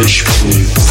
Fresh Flavor.